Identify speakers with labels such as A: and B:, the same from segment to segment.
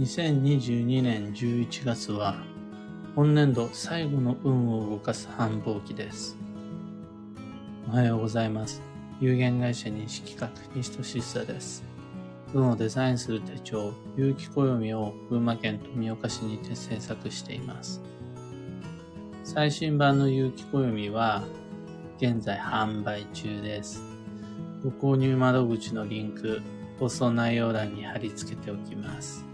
A: 2022年11月は本年度最後の運を動かす繁忙期です。おはようございます。有限会社認識企画西俊久です。運をデザインする手帳、有機暦を群馬県富岡市にて制作しています。最新版の有機暦は現在販売中です。ご購入窓口のリンク、放送内容欄に貼り付けておきます。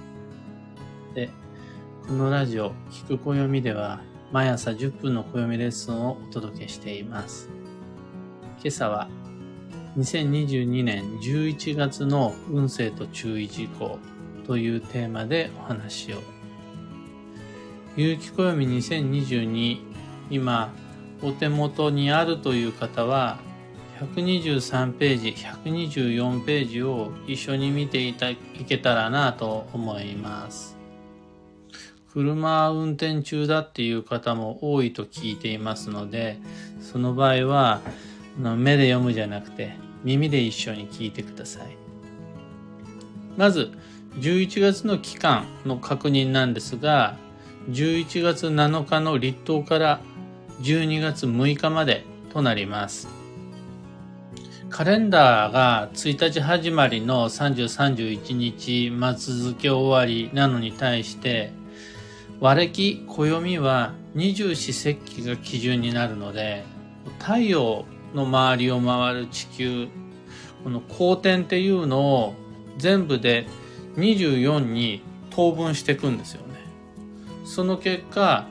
A: このラジオ、聞く暦では、毎朝10分の暦レッスンをお届けしています。今朝は、2022年11月の運勢と注意事項というテーマでお話を。有機暦2022、今、お手元にあるという方は、123ページ、124ページを一緒に見ていたいけたらなと思います。車運転中だっていう方も多いと聞いていますので、その場合は、目で読むじゃなくて、耳で一緒に聞いてください。まず、11月の期間の確認なんですが、11月7日の立冬から12月6日までとなります。カレンダーが1日始まりの30、31日末付け終わりなのに対して、和暦、暦は二十四節気が基準になるので、太陽の周りを回る地球、この公転っていうのを全部で24に等分していくんですよね。その結果、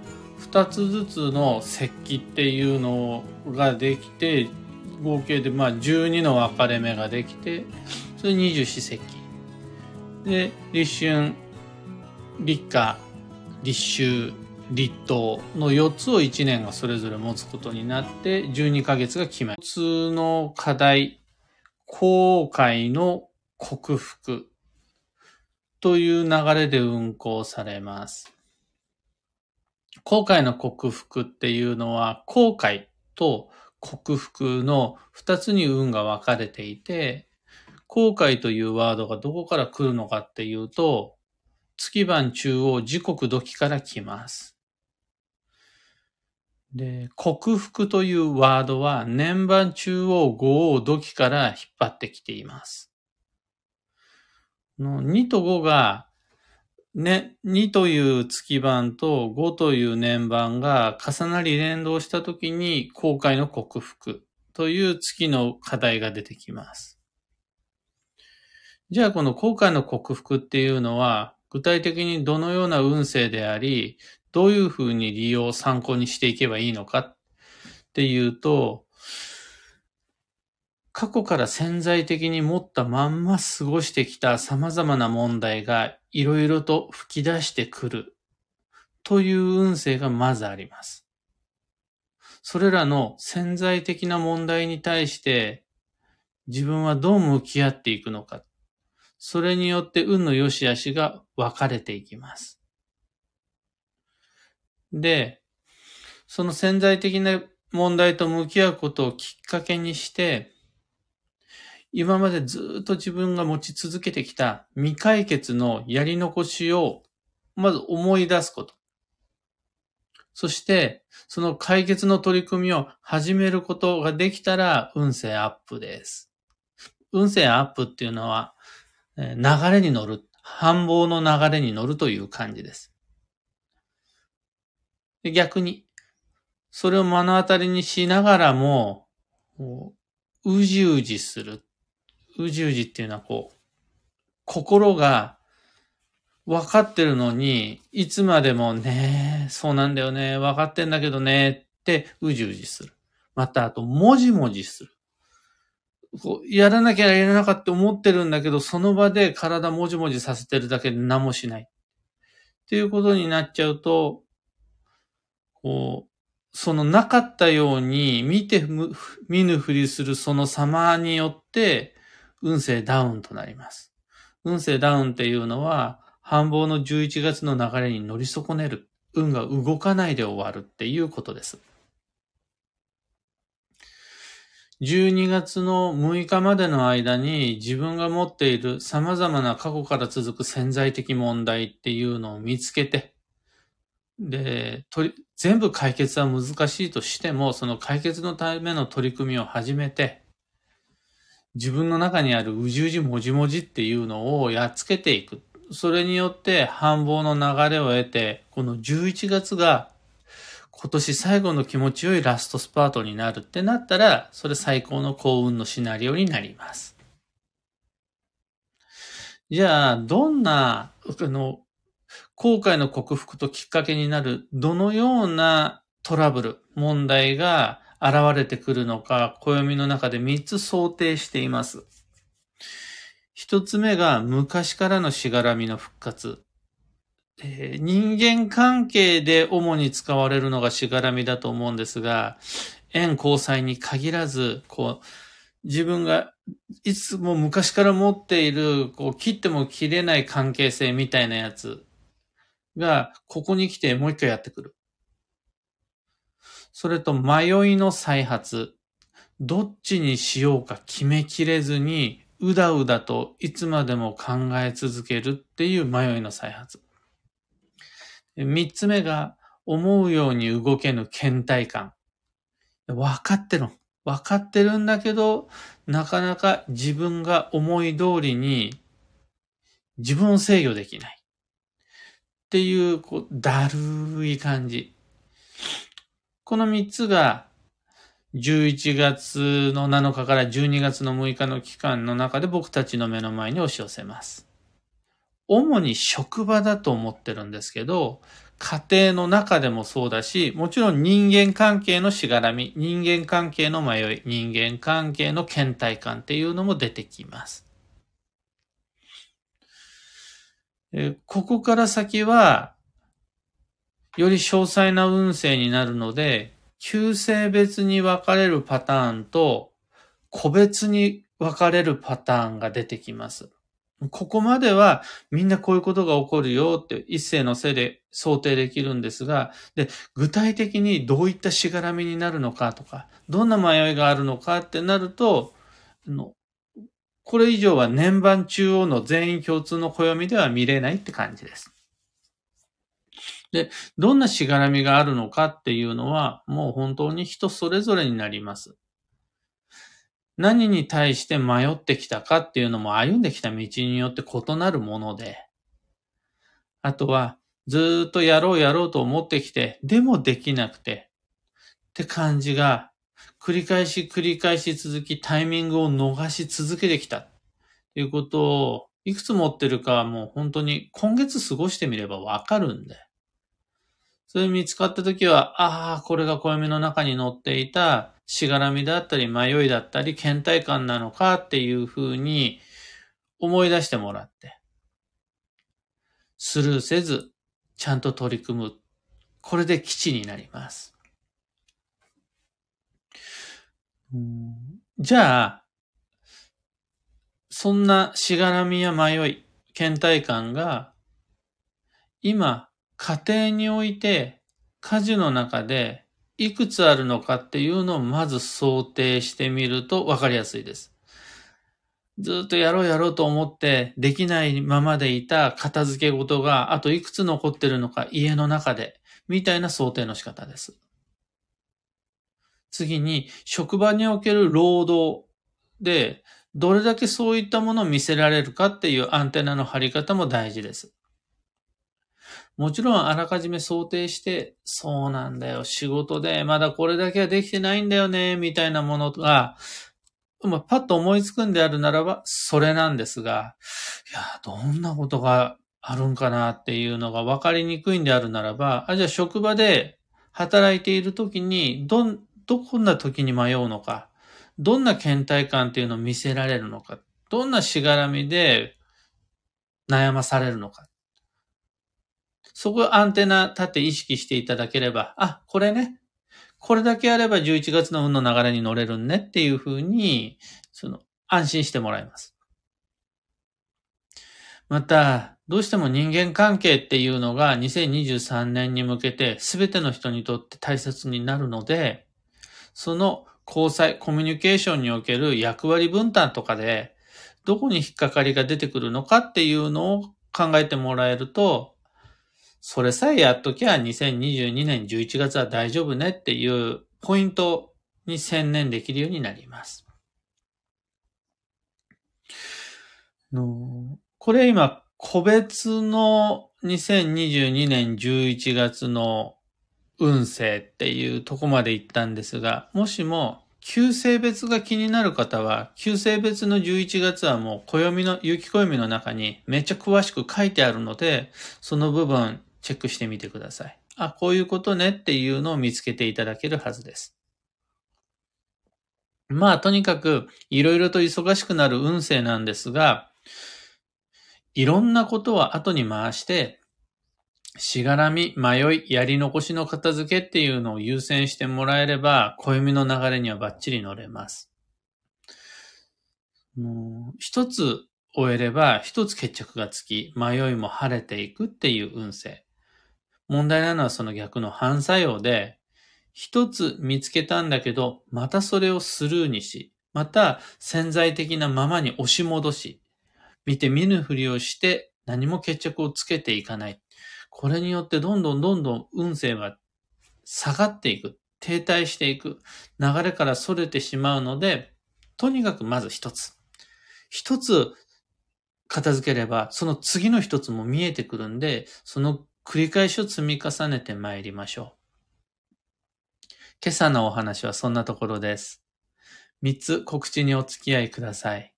A: 2つずつの節気っていうのができて、合計でまあ12の分かれ目ができて、それ二十四節気。で、立春、立夏、立秋、立冬の4つを1年がそれぞれ持つことになって12ヶ月が決まる。普通の課題、後悔の克服という流れで運行されます。後悔の克服っていうのは後悔と克服の2つに運が分かれていて、後悔というワードがどこから来るのかっていうと、月番中央時刻時から来ます。で、克服というワードは年番中央五王時から引っ張ってきています。の2と5が、ね、2という月番と5という年番が重なり連動したときに後悔の克服という月の課題が出てきます。じゃあこの後悔の克服っていうのは具体的にどのような運勢であり、どういうふうに利用を、参考にしていけばいいのかっていうと、過去から潜在的に持ったまんま過ごしてきた様々な問題がいろいろと吹き出してくるという運勢がまずあります。それらの潜在的な問題に対して自分はどう向き合っていくのか。それによって運の良し悪しが分かれていきます。で、その潜在的な問題と向き合うことをきっかけにして、今までずっと自分が持ち続けてきた未解決のやり残しをまず思い出すこと。そして、その解決の取り組みを始めることができたら運勢アップです。運勢アップっていうのは、流れに乗る、繁忙の流れに乗るという感じです。逆に、それを目の当たりにしながらも、うじうじする。うじうじっていうのはこう、心が分かってるのに、いつまでもね、そうなんだよね、分かってんだけどね、ってうじうじする。また、あと、もじもじする。こうやらなきゃやらなかって思ってるんだけど、その場で体もじもじさせてるだけで何もしない。っていうことになっちゃうと、こう、そのなかったように見て見ぬふりするその様によって運勢ダウンとなります。運勢ダウンっていうのは繁忙の11月の流れに乗り損ねる。運が動かないで終わるっていうことです。12月の6日までの間に自分が持っている様々な過去から続く潜在的問題っていうのを見つけて、で、全部解決は難しいとしても、その解決のための取り組みを始めて、自分の中にあるうじうじもじもじっていうのをやっつけていく。それによって繁忙の流れを得て、この11月が今年最後の気持ちよいラストスパートになるってなったら、それ最高の幸運のシナリオになります。じゃあ、どんな、あの、後悔の克服ときっかけになる、どのようなトラブル、問題が現れてくるのか、暦の中で3つ想定しています。一つ目が昔からのしがらみの復活。えー、人間関係で主に使われるのがしがらみだと思うんですが、縁交際に限らず、こう、自分がいつも昔から持っている、こう、切っても切れない関係性みたいなやつが、ここに来てもう一回やってくる。それと迷いの再発。どっちにしようか決めきれずに、うだうだといつまでも考え続けるっていう迷いの再発。三つ目が、思うように動けぬ倦怠感。分かってる。分かってるんだけど、なかなか自分が思い通りに自分を制御できない。っていう、こう、だるい感じ。この3つが、11月の7日から12月の6日の期間の中で僕たちの目の前に押し寄せます。主に職場だと思ってるんですけど、家庭の中でもそうだし、もちろん人間関係のしがらみ、人間関係の迷い、人間関係の倦怠感っていうのも出てきます。ここから先は、より詳細な運勢になるので、旧性別に分かれるパターンと、個別に分かれるパターンが出てきます。ここまではみんなこういうことが起こるよって一斉のせいで想定できるんですが、で、具体的にどういったしがらみになるのかとか、どんな迷いがあるのかってなると、のこれ以上は年番中央の全員共通の暦では見れないって感じです。で、どんなしがらみがあるのかっていうのは、もう本当に人それぞれになります。何に対して迷ってきたかっていうのも歩んできた道によって異なるもので、あとはずっとやろうやろうと思ってきて、でもできなくて。って感じが繰り返し繰り返し続きタイミングを逃し続けてきた。っていうことをいくつ持ってるかはもう本当に今月過ごしてみればわかるんで。それ見つかったときは、ああ、これが暦の中に載っていたしがらみだったり迷いだったり倦怠感なのかっていうふうに思い出してもらって、スルーせず、ちゃんと取り組む。これで基地になります。じゃあ、そんなしがらみや迷い、倦怠感が、今、家庭において、家事の中でいくつあるのかっていうのをまず想定してみると分かりやすいです。ずっとやろうやろうと思ってできないままでいた片付け事があといくつ残ってるのか家の中でみたいな想定の仕方です。次に職場における労働でどれだけそういったものを見せられるかっていうアンテナの張り方も大事です。もちろんあらかじめ想定して、そうなんだよ、仕事でまだこれだけはできてないんだよね、みたいなものが、まあ、パッと思いつくんであるならば、それなんですが、いや、どんなことがあるんかなっていうのが分かりにくいんであるならば、あ、じゃあ職場で働いている時に、どん、どこんな時に迷うのか、どんな倦怠感っていうのを見せられるのか、どんなしがらみで悩まされるのか。そこアンテナ立って意識していただければ、あ、これね、これだけあれば11月の運の流れに乗れるねっていうふうに、その、安心してもらいます。また、どうしても人間関係っていうのが2023年に向けて全ての人にとって大切になるので、その交際、コミュニケーションにおける役割分担とかで、どこに引っかかりが出てくるのかっていうのを考えてもらえると、それさえやっときゃ2022年11月は大丈夫ねっていうポイントに専念できるようになります。のこれ今、個別の2022年11月の運勢っていうとこまで行ったんですが、もしも旧性別が気になる方は、旧性別の11月はもう暦の、雪暦の中にめっちゃ詳しく書いてあるので、その部分チェックしてみてください。あ、こういうことねっていうのを見つけていただけるはずです。まあ、とにかく、いろいろと忙しくなる運勢なんですが、いろんなことは後に回して、しがらみ、迷い、やり残しの片付けっていうのを優先してもらえれば、暦の流れにはバッチリ乗れます。もう一つ終えれば、一つ決着がつき、迷いも晴れていくっていう運勢。問題なのはその逆の反作用で、一つ見つけたんだけど、またそれをスルーにし、また潜在的なままに押し戻し、見て見ぬふりをして何も決着をつけていかない。これによってどんどんどんどん運勢は下がっていく。停滞していく。流れから逸れてしまうので、とにかくまず一つ。一つ片付ければ、その次の一つも見えてくるんで、その繰り返しを積み重ねて参りましょう。今朝のお話はそんなところです。三つ告知にお付き合いください。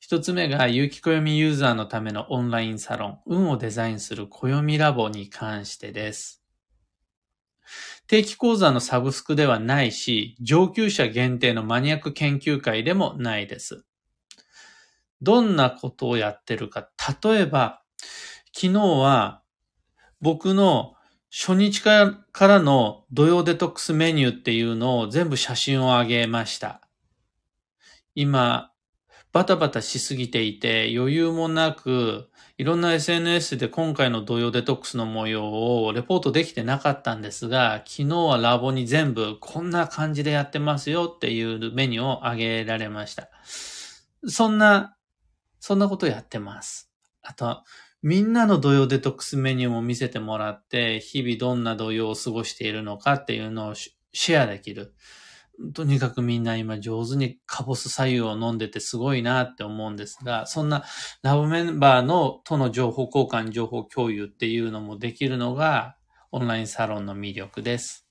A: 一つ目が、有機暦ユーザーのためのオンラインサロン、運をデザインする暦ラボに関してです。定期講座のサブスクではないし、上級者限定のマニアック研究会でもないです。どんなことをやってるか。例えば、昨日は僕の初日からの土曜デトックスメニューっていうのを全部写真を上げました。今、バタバタしすぎていて余裕もなく、いろんな SNS で今回の土曜デトックスの模様をレポートできてなかったんですが、昨日はラボに全部こんな感じでやってますよっていうメニューをあげられました。そんな、そんなことやってます。あと、みんなの土曜デトックスメニューも見せてもらって、日々どんな土曜を過ごしているのかっていうのをシェアできる。とにかくみんな今上手にカボス左右を飲んでてすごいなって思うんですが、そんなラブメンバーのとの情報交換、情報共有っていうのもできるのがオンラインサロンの魅力です。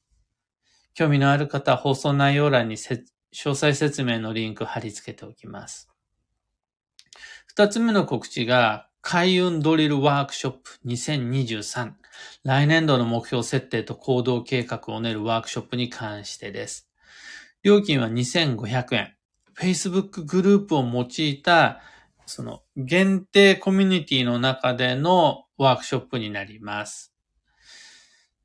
A: 興味のある方は放送内容欄に詳細説明のリンク貼り付けておきます。二つ目の告知が開運ドリルワークショップ2023来年度の目標設定と行動計画を練るワークショップに関してです。料金は2500円。Facebook グループを用いた、その限定コミュニティの中でのワークショップになります。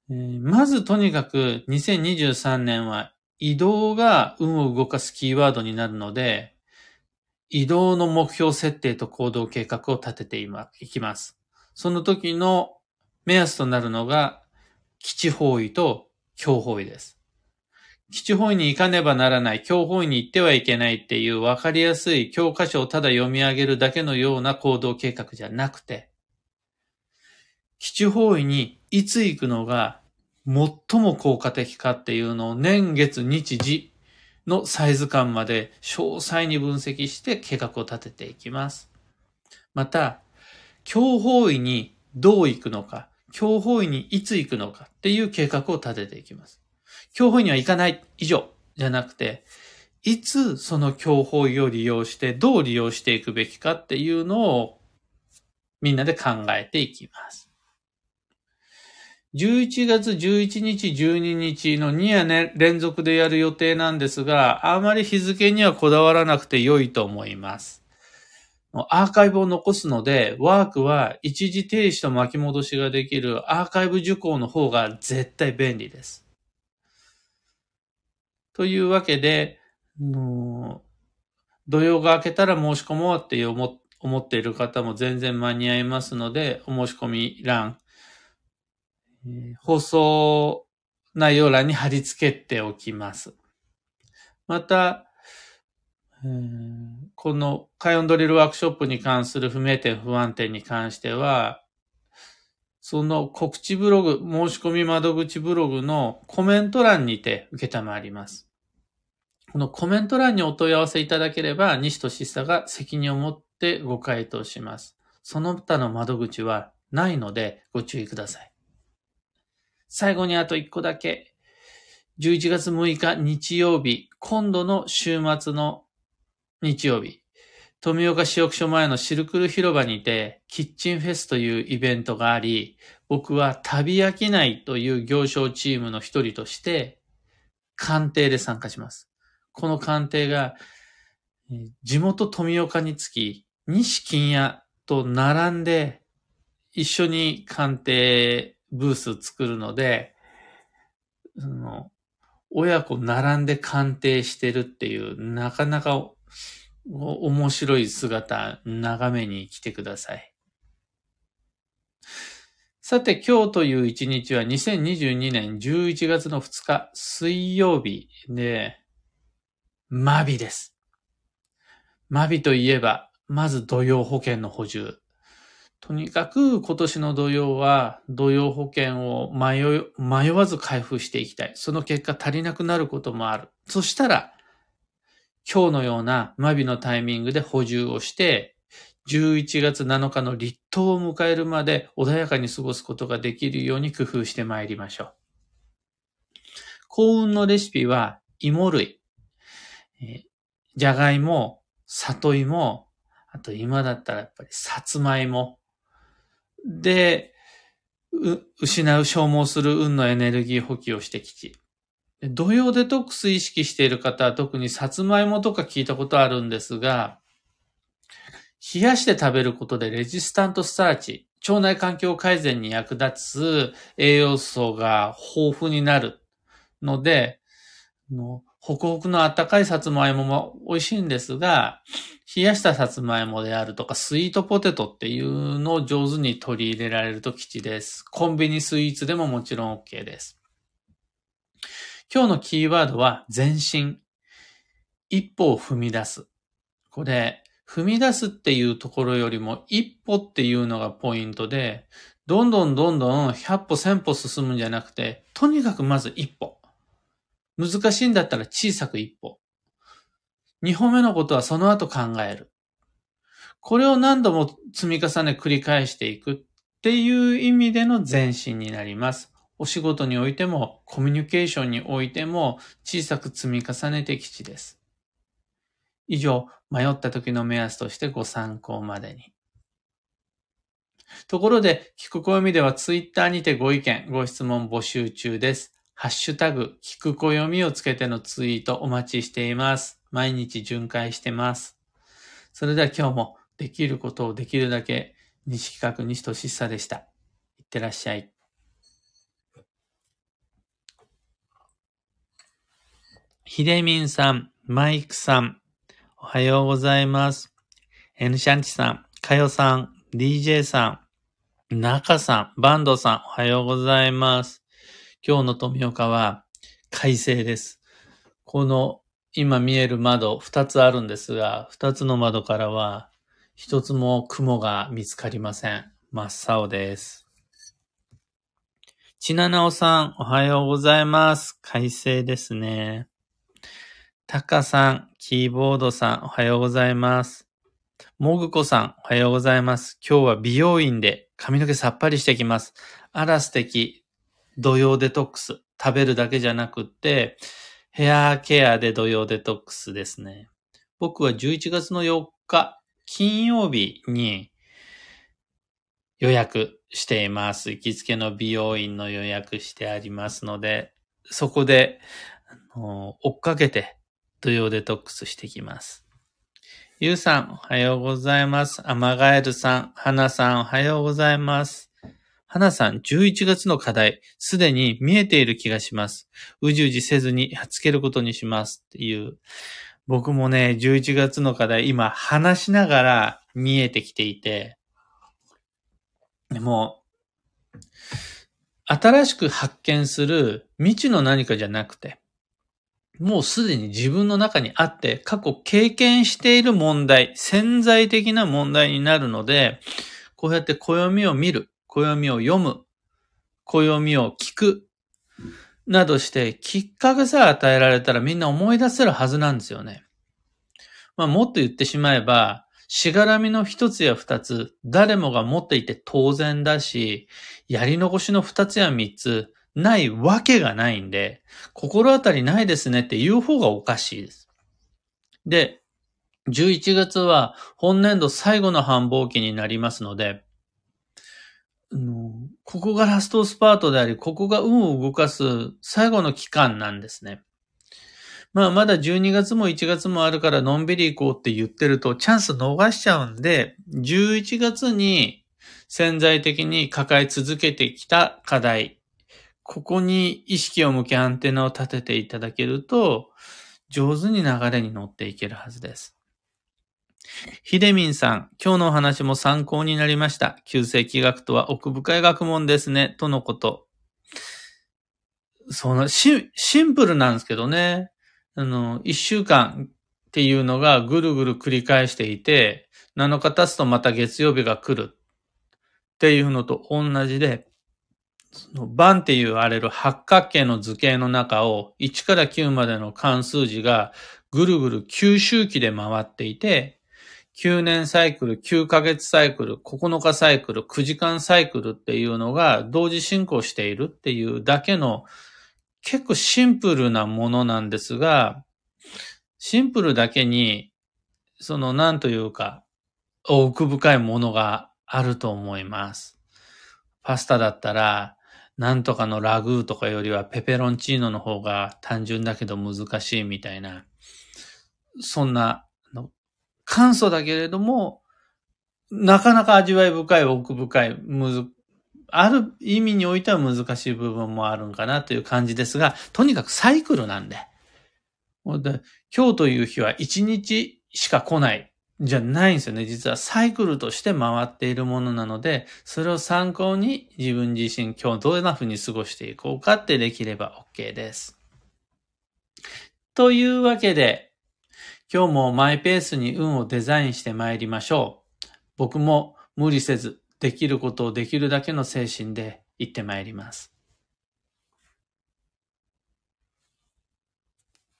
A: まずとにかく2023年は移動が運を動かすキーワードになるので、移動の目標設定と行動計画を立てていきます。その時の目安となるのが基地方位と強方位です。基地方位に行かねばならない、教方位に行ってはいけないっていう分かりやすい教科書をただ読み上げるだけのような行動計画じゃなくて、基地方位にいつ行くのが最も効果的かっていうのを年月日時のサイズ感まで詳細に分析して計画を立てていきます。また、強方位にどう行くのか、強方位にいつ行くのかっていう計画を立てていきます。教法には行かない以上じゃなくて、いつその教法を利用してどう利用していくべきかっていうのをみんなで考えていきます。11月11日、12日の2夜、ね、連続でやる予定なんですが、あまり日付にはこだわらなくて良いと思います。アーカイブを残すので、ワークは一時停止と巻き戻しができるアーカイブ受講の方が絶対便利です。というわけで、土曜が明けたら申し込もうって思っている方も全然間に合いますので、お申し込み欄、放送内容欄に貼り付けておきます。また、このカヨンドリルワークショップに関する不明点、不安点に関しては、その告知ブログ、申し込み窓口ブログのコメント欄にて受けたまわります。このコメント欄にお問い合わせいただければ、西俊久が責任を持ってご回答します。その他の窓口はないのでご注意ください。最後にあと1個だけ。11月6日日曜日、今度の週末の日曜日、富岡市役所前のシルクル広場にて、キッチンフェスというイベントがあり、僕は旅飽きないという行商チームの一人として、鑑定で参加します。この鑑定が、地元富岡につき、西金屋と並んで、一緒に鑑定ブース作るので、その親子並んで鑑定してるっていう、なかなか面白い姿、眺めに来てください。さて、今日という一日は2022年11月の2日、水曜日で、マビです。マビといえば、まず土曜保険の補充。とにかく今年の土曜は土曜保険を迷迷わず開封していきたい。その結果足りなくなることもある。そしたら、今日のようなマビのタイミングで補充をして、11月7日の立冬を迎えるまで穏やかに過ごすことができるように工夫してまいりましょう。幸運のレシピは芋類、じゃがいも、里芋、あと今だったらやっぱりさつまいも。で、う失う消耗する運のエネルギー補給をしてきち。土曜デトックス意識している方は特にさつまいもとか聞いたことあるんですが、冷やして食べることでレジスタントスターチ、腸内環境改善に役立つ栄養素が豊富になるので、のホクホクの温かいさつまいもも美味しいんですが、冷やしたさつまいもであるとか、スイートポテトっていうのを上手に取り入れられると吉です。コンビニスイーツでももちろん OK です。今日のキーワードは前進。一歩を踏み出す。これ、踏み出すっていうところよりも一歩っていうのがポイントで、どんどんどんどん100歩1000歩進むんじゃなくて、とにかくまず一歩。難しいんだったら小さく一歩。二歩目のことはその後考える。これを何度も積み重ね繰り返していくっていう意味での前進になります。お仕事においても、コミュニケーションにおいても、小さく積み重ねて吉です。以上、迷った時の目安としてご参考までに。ところで、聞く暦ではツイッターにてご意見、ご質問募集中です。ハッシュタグ、聞く暦をつけてのツイートお待ちしています。毎日巡回してます。それでは今日もできることをできるだけ、西企画西俊久でした。いってらっしゃい。ひでみんさん、マイクさん、おはようございます。エヌシャンチさん、かよさん、DJ さん、中さん、バンドさん、おはようございます。今日の富岡は快晴です。この今見える窓二つあるんですが、二つの窓からは一つも雲が見つかりません。真っ青です。ちななおさん、おはようございます。快晴ですね。たかさん、キーボードさん、おはようございます。もぐこさん、おはようございます。今日は美容院で髪の毛さっぱりしてきます。あら素敵。土曜デトックス。食べるだけじゃなくって、ヘアケアで土曜デトックスですね。僕は11月の4日、金曜日に予約しています。行きつけの美容院の予約してありますので、そこで、あの追っかけて土曜デトックスしてきます。ゆうさん、おはようございます。アマガエルさん、はなさん、おはようございます。はなさん、11月の課題、すでに見えている気がします。うじうじせずにやっつけることにしますっていう。僕もね、11月の課題、今話しながら見えてきていて、でも、新しく発見する未知の何かじゃなくて、もうすでに自分の中にあって過去経験している問題、潜在的な問題になるので、こうやって暦を見る、暦を読む、暦を聞く、などしてきっかけさえ与えられたらみんな思い出せるはずなんですよね。まあもっと言ってしまえば、しがらみの一つや二つ、誰もが持っていて当然だし、やり残しの二つや三つ、ないわけがないんで、心当たりないですねって言う方がおかしいです。で、11月は本年度最後の繁忙期になりますので、ここがラストスパートであり、ここが運を動かす最後の期間なんですね。まあまだ12月も1月もあるからのんびり行こうって言ってるとチャンス逃しちゃうんで、11月に潜在的に抱え続けてきた課題、ここに意識を向けアンテナを立てていただけると、上手に流れに乗っていけるはずです。ひでみんさん、今日のお話も参考になりました。旧世紀学とは奥深い学問ですね、とのこと。そのシ、ンプルなんですけどね。あの、一週間っていうのがぐるぐる繰り返していて、7日経つとまた月曜日が来るっていうのと同じで、その番って言われる八角形の図形の中を1から9までの関数字がぐるぐる9周期で回っていて、9年サイクル、9ヶ月サイクル、9日サイクル、9時間サイクルっていうのが同時進行しているっていうだけの結構シンプルなものなんですが、シンプルだけに、その何というか、奥深いものがあると思います。パスタだったら、なんとかのラグーとかよりはペペロンチーノの方が単純だけど難しいみたいな、そんな、簡素だけれども、なかなか味わい深い、奥深い、むず、ある意味においては難しい部分もあるんかなという感じですが、とにかくサイクルなんで。で今日という日は一日しか来ないじゃないんですよね。実はサイクルとして回っているものなので、それを参考に自分自身今日どんな風に過ごしていこうかってできれば OK です。というわけで、今日もマイペースに運をデザインして参りましょう。僕も無理せず、できることをできるだけの精神で行って参ります。